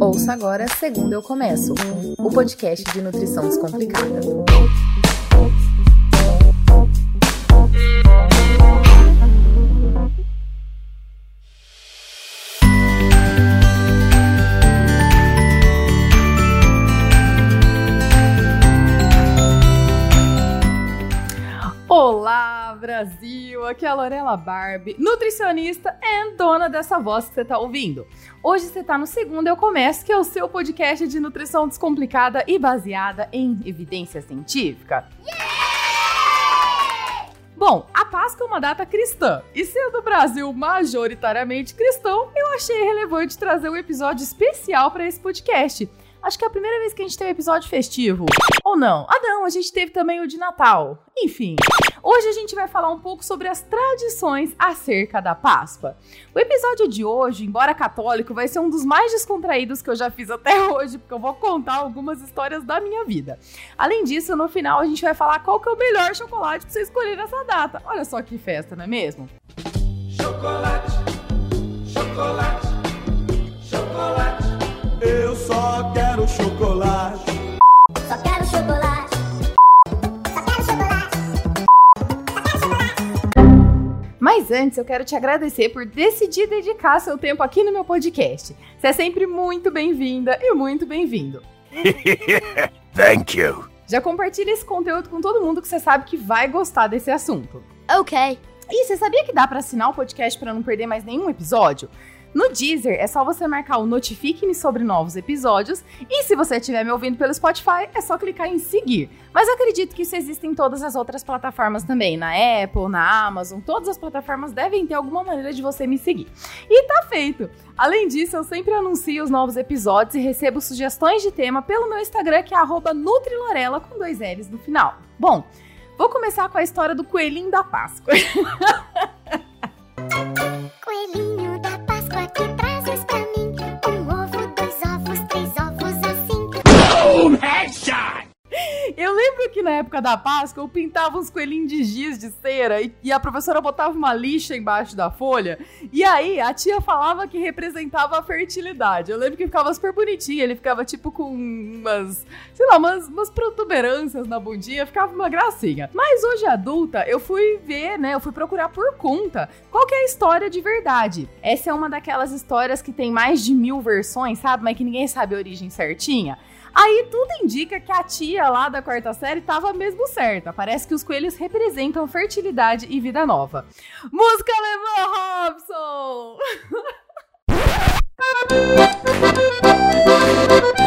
Ouça agora Segundo Eu Começo, o podcast de nutrição descomplicada. Aqui é a Lorela Barbie, nutricionista e dona dessa voz que você está ouvindo. Hoje você está no Segundo Eu Começo, que é o seu podcast de nutrição descomplicada e baseada em evidência científica. Bom, a Páscoa é uma data cristã, e sendo o Brasil majoritariamente cristão, eu achei relevante trazer um episódio especial para esse podcast. Acho que é a primeira vez que a gente tem um episódio festivo. Ou não? Ah, não, a gente teve também o de Natal. Enfim, hoje a gente vai falar um pouco sobre as tradições acerca da Páscoa. O episódio de hoje, embora católico, vai ser um dos mais descontraídos que eu já fiz até hoje, porque eu vou contar algumas histórias da minha vida. Além disso, no final a gente vai falar qual que é o melhor chocolate pra você escolher nessa data. Olha só que festa, não é mesmo? Chocolate, chocolate. Mas antes, eu quero te agradecer por decidir dedicar seu tempo aqui no meu podcast. Você é sempre muito bem-vinda e muito bem-vindo. Thank you. Já compartilha esse conteúdo com todo mundo que você sabe que vai gostar desse assunto. Ok. E você sabia que dá para assinar o podcast para não perder mais nenhum episódio? No Deezer é só você marcar o Notifique-me sobre novos episódios e se você estiver me ouvindo pelo Spotify é só clicar em seguir. Mas acredito que isso existe em todas as outras plataformas também, na Apple, na Amazon, todas as plataformas devem ter alguma maneira de você me seguir. E tá feito! Além disso, eu sempre anuncio os novos episódios e recebo sugestões de tema pelo meu Instagram que é Nutrilorela com dois L's no final. Bom, vou começar com a história do coelhinho da Páscoa. Coelhinho da Páscoa um ovo, dois ovos, três ovos assim. Eu lembro que na época da Páscoa eu pintava uns coelhinhos de giz de cera e, e a professora botava uma lixa embaixo da folha. E aí a tia falava que representava a fertilidade. Eu lembro que ficava super bonitinho, ele ficava tipo com umas, sei lá, umas, umas protuberâncias na bundinha, ficava uma gracinha. Mas hoje adulta, eu fui ver, né? Eu fui procurar por conta qual que é a história de verdade. Essa é uma daquelas histórias que tem mais de mil versões, sabe? Mas que ninguém sabe a origem certinha. Aí tudo indica que a tia lá da quarta série tava mesmo certa. Parece que os coelhos representam fertilidade e vida nova. Música alemã, Robson!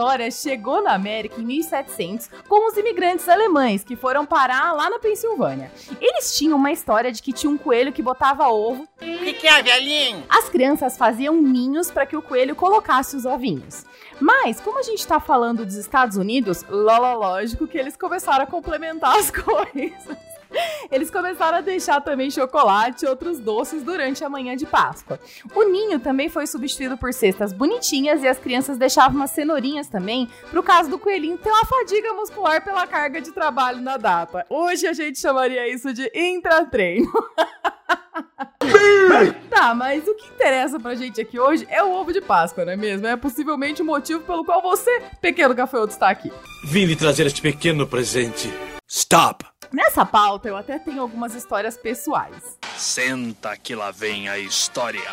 história chegou na América em 1700 com os imigrantes alemães que foram parar lá na Pensilvânia. Eles tinham uma história de que tinha um coelho que botava ovo O que, que é, velhinho? as crianças faziam ninhos para que o coelho colocasse os ovinhos. Mas, como a gente tá falando dos Estados Unidos, lógico que eles começaram a complementar as coisas. Eles começaram a deixar também chocolate e outros doces durante a manhã de Páscoa. O ninho também foi substituído por cestas bonitinhas e as crianças deixavam umas cenourinhas também, pro caso do coelhinho ter uma fadiga muscular pela carga de trabalho na data. Hoje a gente chamaria isso de intratreino. Tá, mas o que interessa pra gente aqui hoje é o ovo de Páscoa, não é mesmo? É possivelmente o motivo pelo qual você, pequeno gafanhoto, está aqui. Vim lhe trazer este pequeno presente. Stop. Nessa pauta, eu até tenho algumas histórias pessoais. Senta que lá vem a história.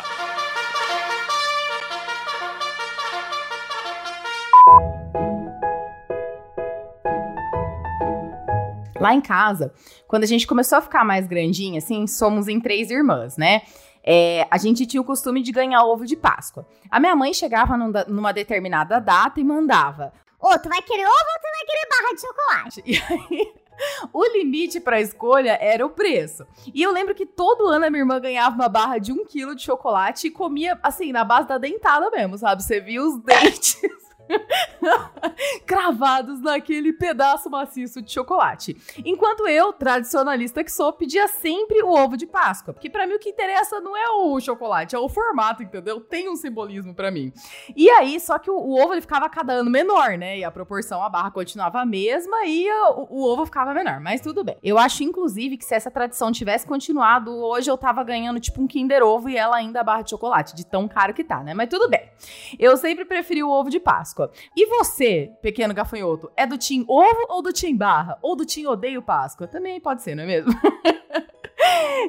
Lá em casa, quando a gente começou a ficar mais grandinha, assim, somos em três irmãs, né? É, a gente tinha o costume de ganhar ovo de Páscoa. A minha mãe chegava num numa determinada data e mandava. Ô, tu vai querer ovo ou tu vai querer barra de chocolate? E aí, o limite pra escolha era o preço. E eu lembro que todo ano a minha irmã ganhava uma barra de um quilo de chocolate e comia, assim, na base da dentada mesmo, sabe? Você via os dentes cravados naquele pedaço maciço de chocolate. Enquanto eu, tradicionalista que sou, pedia sempre o ovo de Páscoa, porque para mim o que interessa não é o chocolate, é o formato, entendeu? Tem um simbolismo para mim. E aí, só que o, o, ovo ele ficava cada ano menor, né? E a proporção, a barra continuava a mesma e o, o ovo ficava menor, mas tudo bem. Eu acho, inclusive, que se essa tradição tivesse continuado, hoje eu tava ganhando tipo um Kinder Ovo e ela ainda a barra de chocolate, de tão caro que tá, né? Mas tudo bem. Eu sempre preferi o ovo de Páscoa. E você, pequeno gafanhoto, é do Tim Ovo ou do Tim Barra? Ou do Tim Odeio Páscoa? Também pode ser, não é mesmo?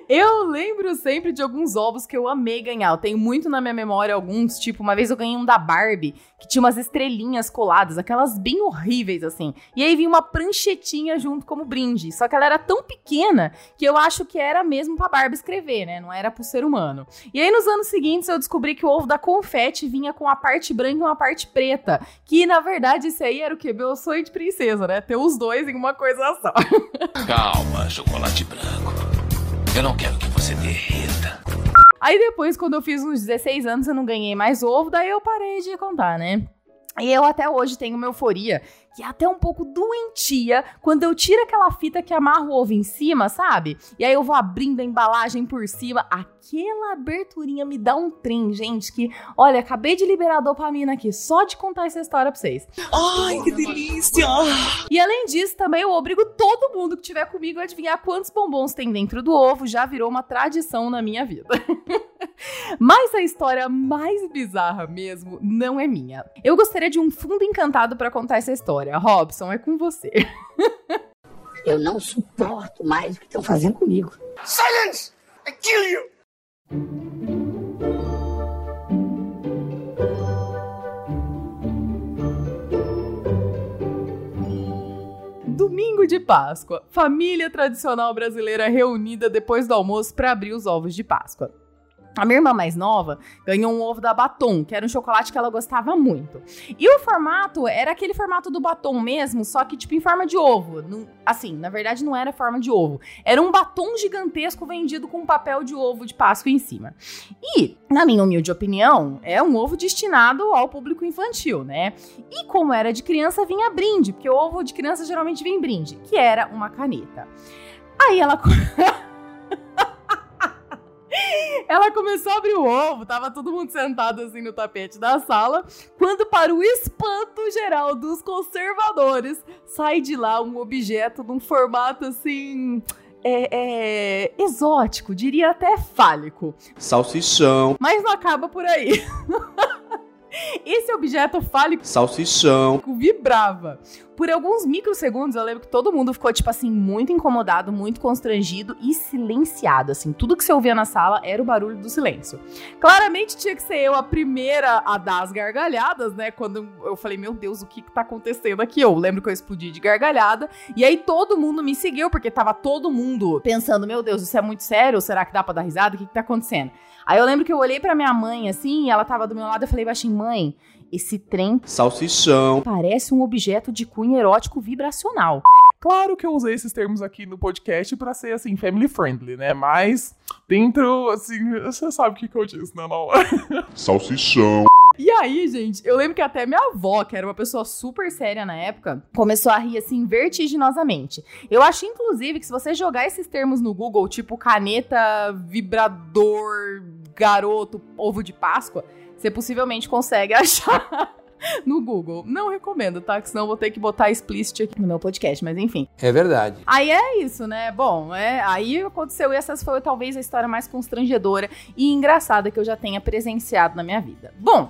Eu lembro sempre de alguns ovos que eu amei ganhar. Eu tenho muito na minha memória alguns, tipo, uma vez eu ganhei um da Barbie, que tinha umas estrelinhas coladas, aquelas bem horríveis assim. E aí vinha uma pranchetinha junto como brinde. Só que ela era tão pequena que eu acho que era mesmo pra Barbie escrever, né? Não era pro ser humano. E aí nos anos seguintes eu descobri que o ovo da confete vinha com a parte branca e uma parte preta. Que na verdade esse aí era o que? Meu sonho de princesa, né? Ter os dois em uma coisa só. Calma, chocolate branco. Eu não quero que você derreta. Aí depois, quando eu fiz uns 16 anos, eu não ganhei mais ovo, daí eu parei de contar, né? E eu até hoje tenho uma euforia que é até um pouco doentia quando eu tiro aquela fita que amarra o ovo em cima, sabe? E aí eu vou abrindo a embalagem por cima. Aquela aberturinha me dá um trem, gente, que, olha, acabei de liberar a dopamina aqui, só de contar essa história pra vocês. Ai, que delícia! E além disso, também eu obrigo todo mundo que tiver comigo a adivinhar quantos bombons tem dentro do ovo, já virou uma tradição na minha vida. Mas a história mais bizarra mesmo não é minha. Eu gostaria de um fundo encantado para contar essa história. Robson, é com você. Eu não suporto mais o que estão fazendo comigo. Silence! I kill you! Domingo de Páscoa. Família tradicional brasileira reunida depois do almoço para abrir os ovos de Páscoa. A minha irmã mais nova ganhou um ovo da Batom, que era um chocolate que ela gostava muito. E o formato era aquele formato do batom mesmo, só que tipo em forma de ovo. Assim, na verdade não era forma de ovo. Era um batom gigantesco vendido com papel de ovo de Páscoa em cima. E, na minha humilde opinião, é um ovo destinado ao público infantil, né? E como era de criança, vinha brinde, porque o ovo de criança geralmente vem brinde, que era uma caneta. Aí ela Ela começou a abrir o ovo, tava todo mundo sentado assim no tapete da sala, quando para o espanto geral dos conservadores, sai de lá um objeto num formato assim... É, é, exótico, diria até fálico. Salsichão. Mas não acaba por aí. Esse objeto fálico Salsichão. vibrava. Por alguns microsegundos, eu lembro que todo mundo ficou, tipo assim, muito incomodado, muito constrangido e silenciado. Assim, tudo que você ouvia na sala era o barulho do silêncio. Claramente tinha que ser eu a primeira a dar as gargalhadas, né? Quando eu falei, meu Deus, o que que tá acontecendo aqui? Eu lembro que eu explodi de gargalhada. E aí todo mundo me seguiu, porque tava todo mundo pensando, meu Deus, isso é muito sério? Será que dá pra dar risada? O que que tá acontecendo? Aí eu lembro que eu olhei pra minha mãe, assim, e ela tava do meu lado, eu falei baixinho, mãe, esse trem Salsichão. parece um objeto de cunho erótico vibracional. Claro que eu usei esses termos aqui no podcast pra ser, assim, family friendly, né? Mas dentro, assim, você sabe o que, que eu disse, né? Não. Salsichão. E aí, gente, eu lembro que até minha avó, que era uma pessoa super séria na época, começou a rir assim vertiginosamente. Eu acho, inclusive, que se você jogar esses termos no Google, tipo caneta, vibrador, garoto, ovo de Páscoa, você possivelmente consegue achar. No Google. Não recomendo, tá? Que senão eu vou ter que botar explicit aqui no meu podcast, mas enfim. É verdade. Aí é isso, né? Bom, é, aí aconteceu e essa foi talvez a história mais constrangedora e engraçada que eu já tenha presenciado na minha vida. Bom,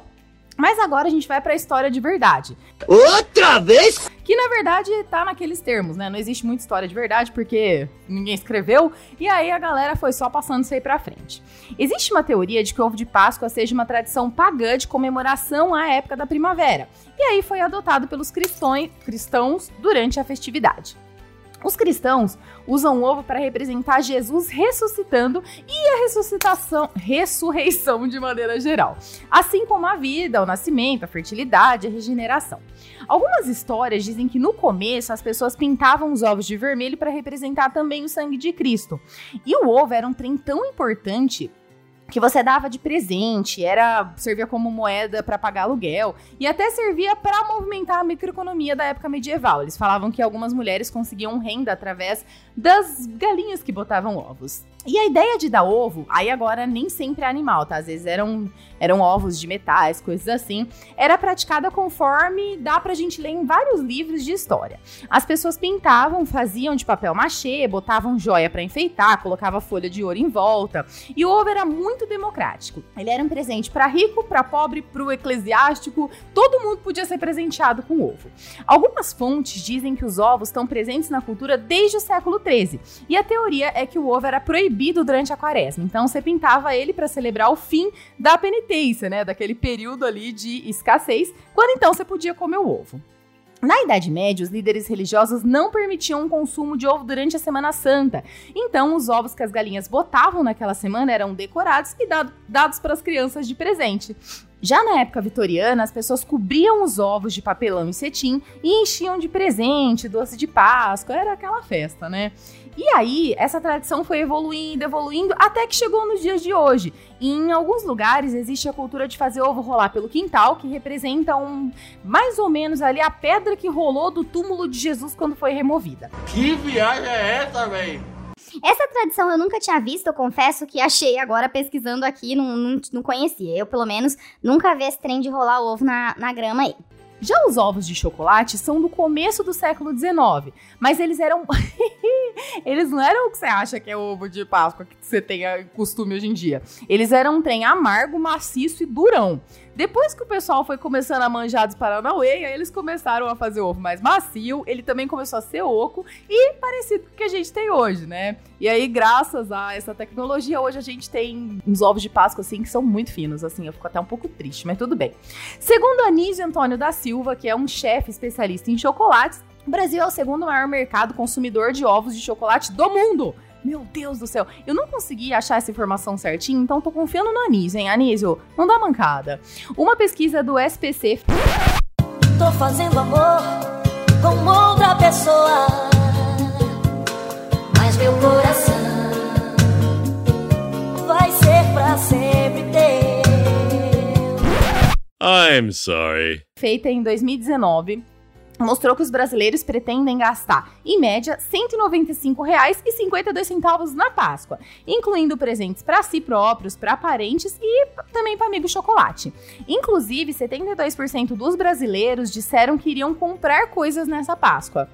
mas agora a gente vai pra história de verdade. Outra vez? Que na verdade tá naqueles termos, né? Não existe muita história de verdade porque ninguém escreveu e aí a galera foi só passando isso aí pra frente. Existe uma teoria de que o ovo de Páscoa seja uma tradição pagã de comemoração à época da primavera. E aí foi adotado pelos cristões, cristãos durante a festividade. Os cristãos usam o ovo para representar Jesus ressuscitando e a ressuscitação, ressurreição de maneira geral, assim como a vida, o nascimento, a fertilidade, a regeneração. Algumas histórias dizem que no começo as pessoas pintavam os ovos de vermelho para representar também o sangue de Cristo. E o ovo era um trem tão importante que você dava de presente, era servia como moeda para pagar aluguel e até servia para movimentar a microeconomia da época medieval. Eles falavam que algumas mulheres conseguiam renda através das galinhas que botavam ovos. E a ideia de dar ovo, aí agora nem sempre é animal, tá? Às vezes eram, eram ovos de metais, coisas assim. Era praticada conforme dá pra gente ler em vários livros de história. As pessoas pintavam, faziam de papel machê, botavam joia para enfeitar, colocava folha de ouro em volta. E o ovo era muito democrático. Ele era um presente para rico, para pobre, para eclesiástico. Todo mundo podia ser presenteado com ovo. Algumas fontes dizem que os ovos estão presentes na cultura desde o século XIII. E a teoria é que o ovo era proibido proibido durante a quaresma. Então você pintava ele para celebrar o fim da penitência, né? Daquele período ali de escassez, quando então você podia comer o ovo. Na Idade Média, os líderes religiosos não permitiam o consumo de ovo durante a Semana Santa. Então, os ovos que as galinhas botavam naquela semana eram decorados e dado, dados para as crianças de presente. Já na época vitoriana, as pessoas cobriam os ovos de papelão e cetim e enchiam de presente, doce de Páscoa, era aquela festa, né? E aí, essa tradição foi evoluindo, evoluindo, até que chegou nos dias de hoje. E em alguns lugares existe a cultura de fazer ovo rolar pelo quintal, que representa um mais ou menos ali a pedra que rolou do túmulo de Jesus quando foi removida. Que viagem é essa, velho? Essa tradição eu nunca tinha visto, eu confesso que achei agora pesquisando aqui, não, não, não conhecia. Eu, pelo menos, nunca vi esse trem de rolar ovo na, na grama aí. Já os ovos de chocolate são do começo do século XIX, mas eles eram. eles não eram o que você acha que é ovo de Páscoa que você tem costume hoje em dia. Eles eram um trem amargo, maciço e durão. Depois que o pessoal foi começando a manjar dos Paranauê, aí eles começaram a fazer ovo mais macio, ele também começou a ser oco e parecido com o que a gente tem hoje, né? E aí, graças a essa tecnologia, hoje a gente tem uns ovos de Páscoa, assim, que são muito finos, assim, eu fico até um pouco triste, mas tudo bem. Segundo Anísio Antônio da Silva, que é um chefe especialista em chocolates, o Brasil é o segundo maior mercado consumidor de ovos de chocolate do mundo. Meu Deus do céu, eu não consegui achar essa informação certinho, então tô confiando no Anísio, hein? Anísio, não dá mancada. Uma pesquisa do SPC. Tô fazendo amor com outra pessoa, mas meu coração vai ser pra sempre teu. I'm sorry. Feita em 2019 mostrou que os brasileiros pretendem gastar, em média, R$ 195,52 na Páscoa, incluindo presentes para si próprios, para parentes e também para amigo chocolate. Inclusive, 72% dos brasileiros disseram que iriam comprar coisas nessa Páscoa.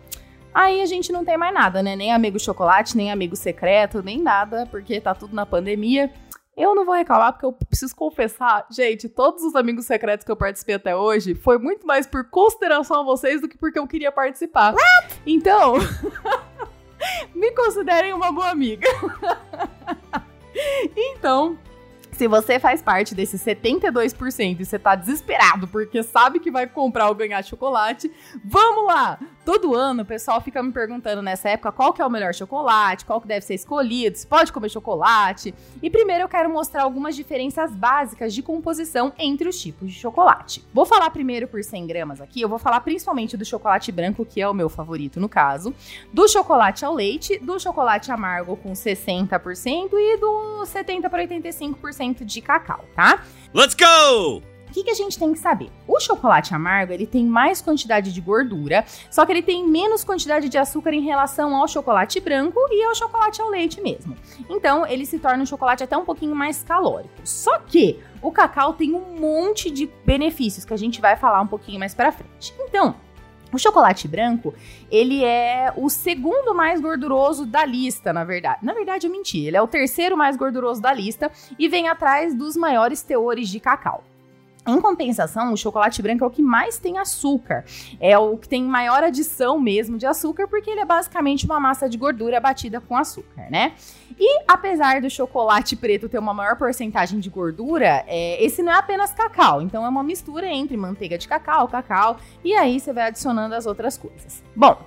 Aí a gente não tem mais nada, né? Nem amigo chocolate, nem amigo secreto, nem nada, porque tá tudo na pandemia. Eu não vou reclamar porque eu preciso confessar, gente, todos os amigos secretos que eu participei até hoje foi muito mais por consideração a vocês do que porque eu queria participar. What? Então, me considerem uma boa amiga. então, se você faz parte desse 72% e você tá desesperado porque sabe que vai comprar ou ganhar chocolate, vamos lá! Todo ano o pessoal fica me perguntando nessa época qual que é o melhor chocolate, qual que deve ser escolhido, se pode comer chocolate. E primeiro eu quero mostrar algumas diferenças básicas de composição entre os tipos de chocolate. Vou falar primeiro por 100 gramas aqui, eu vou falar principalmente do chocolate branco, que é o meu favorito no caso, do chocolate ao leite, do chocolate amargo com 60% e do 70 para 85% de cacau, tá? Let's go! que, que a gente tem que saber? O chocolate amargo ele tem mais quantidade de gordura, só que ele tem menos quantidade de açúcar em relação ao chocolate branco e ao chocolate ao leite mesmo. Então ele se torna um chocolate até um pouquinho mais calórico. Só que o cacau tem um monte de benefícios que a gente vai falar um pouquinho mais para frente. Então, o chocolate branco, ele é o segundo mais gorduroso da lista, na verdade. Na verdade, eu menti. Ele é o terceiro mais gorduroso da lista e vem atrás dos maiores teores de cacau. Em compensação, o chocolate branco é o que mais tem açúcar. É o que tem maior adição mesmo de açúcar, porque ele é basicamente uma massa de gordura batida com açúcar, né? E apesar do chocolate preto ter uma maior porcentagem de gordura, é, esse não é apenas cacau. Então é uma mistura entre manteiga de cacau, cacau, e aí você vai adicionando as outras coisas. Bom,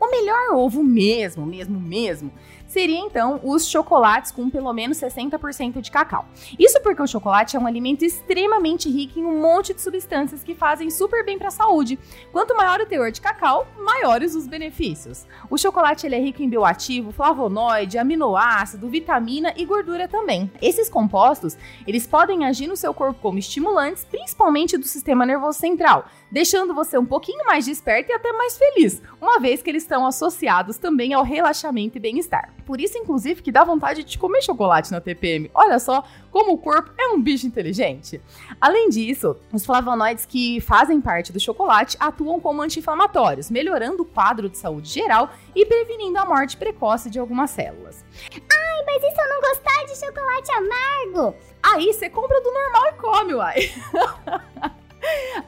o melhor ovo mesmo, mesmo, mesmo, seria então os chocolates com pelo menos 60% de cacau. Isso porque o chocolate é um alimento extremamente rico em um monte de substâncias que fazem super bem para a saúde. Quanto maior o teor de cacau, maiores os benefícios. O chocolate ele é rico em bioativo, flavonoide, aminoácido, vitamina e gordura também. Esses compostos, eles podem agir no seu corpo como estimulantes, principalmente do sistema nervoso central, deixando você um pouquinho mais desperto e até mais feliz, uma vez que eles estão associados também ao relaxamento e bem-estar. Por isso, inclusive, que dá vontade de comer chocolate na TPM. Olha só como o corpo é um bicho inteligente. Além disso, os flavonoides que fazem parte do chocolate atuam como anti-inflamatórios, melhorando o quadro de saúde geral e prevenindo a morte precoce de algumas células. Ai, mas e se eu não gostar de chocolate amargo? Aí você compra do normal e come, uai.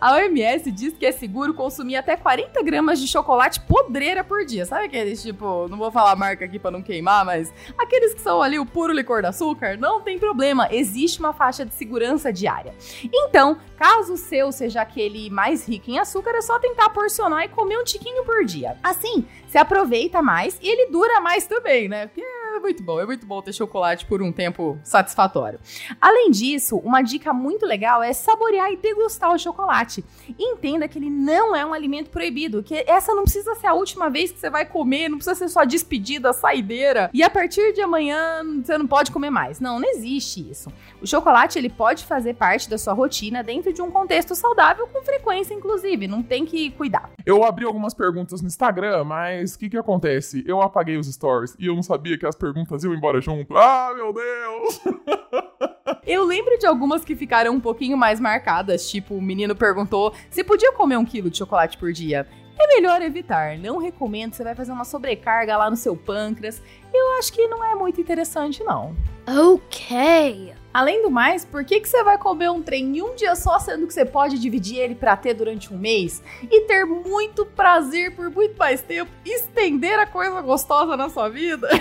A OMS diz que é seguro consumir até 40 gramas de chocolate podreira por dia. Sabe aqueles tipo, não vou falar marca aqui para não queimar, mas aqueles que são ali o puro licor de açúcar? Não tem problema, existe uma faixa de segurança diária. Então, caso o seu seja aquele mais rico em açúcar, é só tentar porcionar e comer um tiquinho por dia. Assim, você aproveita mais e ele dura mais também, né? Porque é muito bom, é muito bom ter chocolate por um tempo satisfatório. Além disso, uma dica muito legal é saborear e degustar o chocolate. Entenda que ele não é um alimento proibido, que essa não precisa ser a última vez que você vai comer, não precisa ser só despedida, saideira, e a partir de amanhã você não pode comer mais. Não, não existe isso. O chocolate ele pode fazer parte da sua rotina dentro de um contexto saudável com frequência, inclusive, não tem que cuidar. Eu abri algumas perguntas no Instagram, mas o que que acontece? Eu apaguei os stories e eu não sabia que as perguntas iam embora junto. Ah, meu Deus! Eu lembro de algumas que ficaram um pouquinho mais marcadas, tipo, o menino perguntou se podia comer um quilo de chocolate por dia. É melhor evitar, não recomendo, você vai fazer uma sobrecarga lá no seu pâncreas. Eu acho que não é muito interessante, não. Ok. Além do mais, por que, que você vai comer um trem em um dia só, sendo que você pode dividir ele para ter durante um mês e ter muito prazer por muito mais tempo, estender a coisa gostosa na sua vida?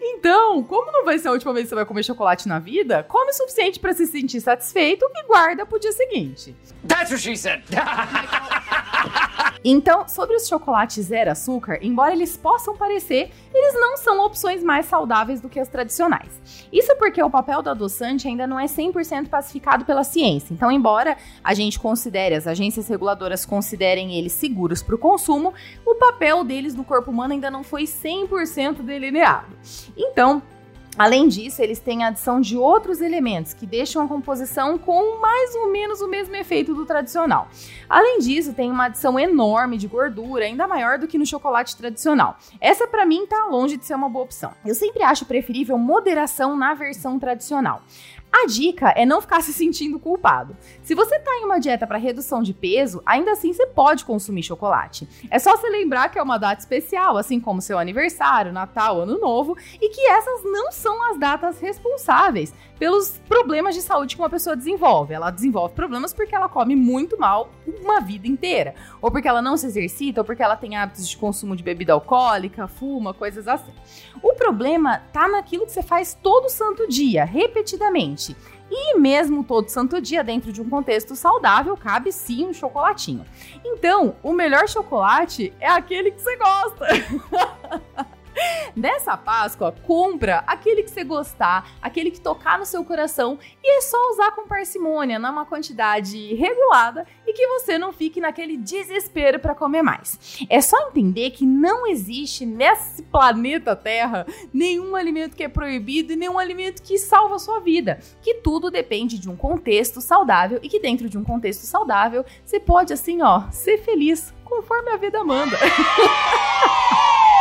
Então, como não vai ser a última vez que você vai comer chocolate na vida, come o suficiente para se sentir satisfeito e guarda pro dia seguinte. That's what she said. Então, sobre os chocolates zero açúcar, embora eles possam parecer, eles não são opções mais saudáveis do que as tradicionais. Isso porque o papel do adoçante ainda não é 100% pacificado pela ciência. Então, embora a gente considere, as agências reguladoras considerem eles seguros para o consumo, o papel deles no corpo humano ainda não foi 100% delineado. Então, Além disso, eles têm a adição de outros elementos que deixam a composição com mais ou menos o mesmo efeito do tradicional. Além disso, tem uma adição enorme de gordura, ainda maior do que no chocolate tradicional. Essa para mim tá longe de ser uma boa opção. Eu sempre acho preferível moderação na versão tradicional. A dica é não ficar se sentindo culpado. Se você tá em uma dieta para redução de peso, ainda assim você pode consumir chocolate. É só você lembrar que é uma data especial, assim como seu aniversário, Natal, Ano Novo, e que essas não são as datas responsáveis pelos problemas de saúde que uma pessoa desenvolve. Ela desenvolve problemas porque ela come muito mal uma vida inteira, ou porque ela não se exercita, ou porque ela tem hábitos de consumo de bebida alcoólica, fuma, coisas assim. O problema tá naquilo que você faz todo santo dia, repetidamente. E mesmo todo santo dia, dentro de um contexto saudável, cabe sim um chocolatinho. Então, o melhor chocolate é aquele que você gosta. Nessa Páscoa, compra aquele que você gostar, aquele que tocar no seu coração e é só usar com parcimônia, numa quantidade regulada e que você não fique naquele desespero para comer mais. É só entender que não existe nesse planeta Terra nenhum alimento que é proibido e nenhum alimento que salva a sua vida, que tudo depende de um contexto saudável e que dentro de um contexto saudável você pode assim, ó, ser feliz conforme a vida manda.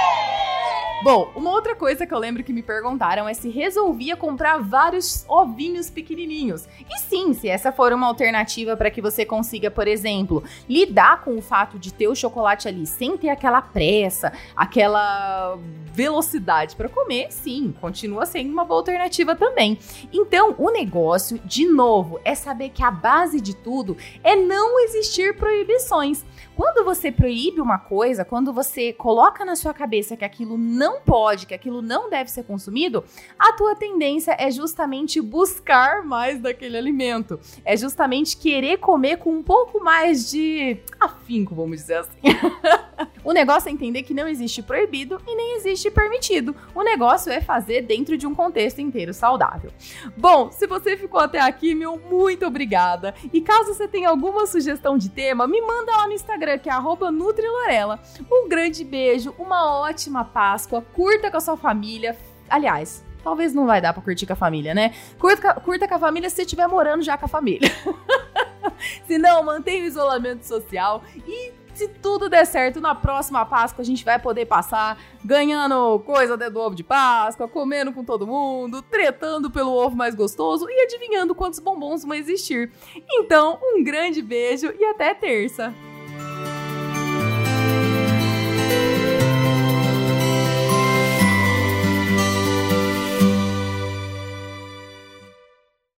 Bom, uma outra coisa que eu lembro que me perguntaram é se resolvia comprar vários ovinhos pequenininhos. E sim, se essa for uma alternativa para que você consiga, por exemplo, lidar com o fato de ter o chocolate ali sem ter aquela pressa, aquela velocidade para comer, sim, continua sendo uma boa alternativa também. Então, o negócio, de novo, é saber que a base de tudo é não existir proibições. Quando você proíbe uma coisa, quando você coloca na sua cabeça que aquilo não pode, que aquilo não deve ser consumido, a tua tendência é justamente buscar mais daquele alimento. É justamente querer comer com um pouco mais de afim afinco, vamos dizer assim. o negócio é entender que não existe proibido e nem existe permitido. O negócio é fazer dentro de um contexto inteiro saudável. Bom, se você ficou até aqui, meu muito obrigada. E caso você tenha alguma sugestão de tema, me manda lá no Instagram, que é NutriLorela. Um grande beijo, uma ótima Páscoa, curta com a sua família. Aliás, talvez não vai dar pra curtir com a família, né? Curta, curta com a família se você estiver morando já com a família. se não, mantenha o isolamento social e se tudo der certo, na próxima Páscoa a gente vai poder passar ganhando coisa do ovo de Páscoa, comendo com todo mundo, tretando pelo ovo mais gostoso e adivinhando quantos bombons vão existir. Então, um grande beijo e até terça!